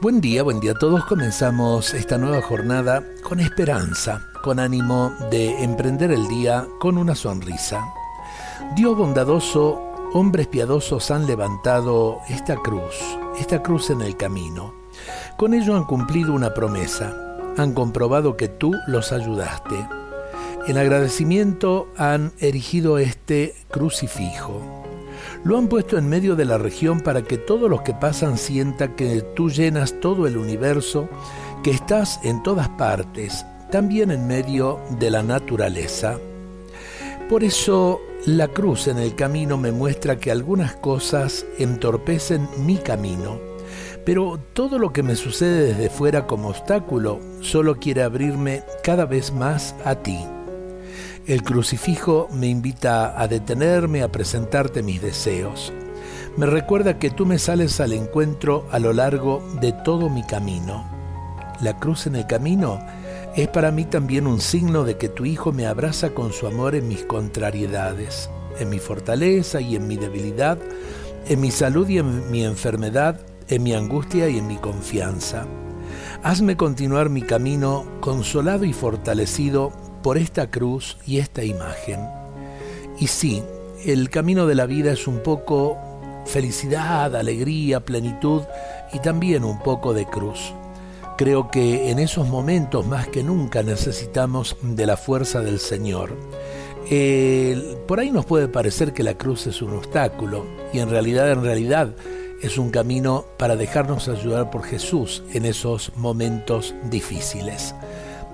Buen día, buen día a todos. Comenzamos esta nueva jornada con esperanza, con ánimo de emprender el día con una sonrisa. Dios bondadoso, hombres piadosos han levantado esta cruz, esta cruz en el camino. Con ello han cumplido una promesa, han comprobado que tú los ayudaste. En agradecimiento han erigido este crucifijo lo han puesto en medio de la región para que todos los que pasan sientan que tú llenas todo el universo, que estás en todas partes, también en medio de la naturaleza. Por eso la cruz en el camino me muestra que algunas cosas entorpecen mi camino, pero todo lo que me sucede desde fuera como obstáculo solo quiere abrirme cada vez más a ti. El crucifijo me invita a detenerme, a presentarte mis deseos. Me recuerda que tú me sales al encuentro a lo largo de todo mi camino. La cruz en el camino es para mí también un signo de que tu Hijo me abraza con su amor en mis contrariedades, en mi fortaleza y en mi debilidad, en mi salud y en mi enfermedad, en mi angustia y en mi confianza. Hazme continuar mi camino consolado y fortalecido por esta cruz y esta imagen. Y sí, el camino de la vida es un poco felicidad, alegría, plenitud y también un poco de cruz. Creo que en esos momentos más que nunca necesitamos de la fuerza del Señor. por ahí nos puede parecer que la cruz es un obstáculo y en realidad, en realidad es un camino para dejarnos ayudar por Jesús en esos momentos difíciles.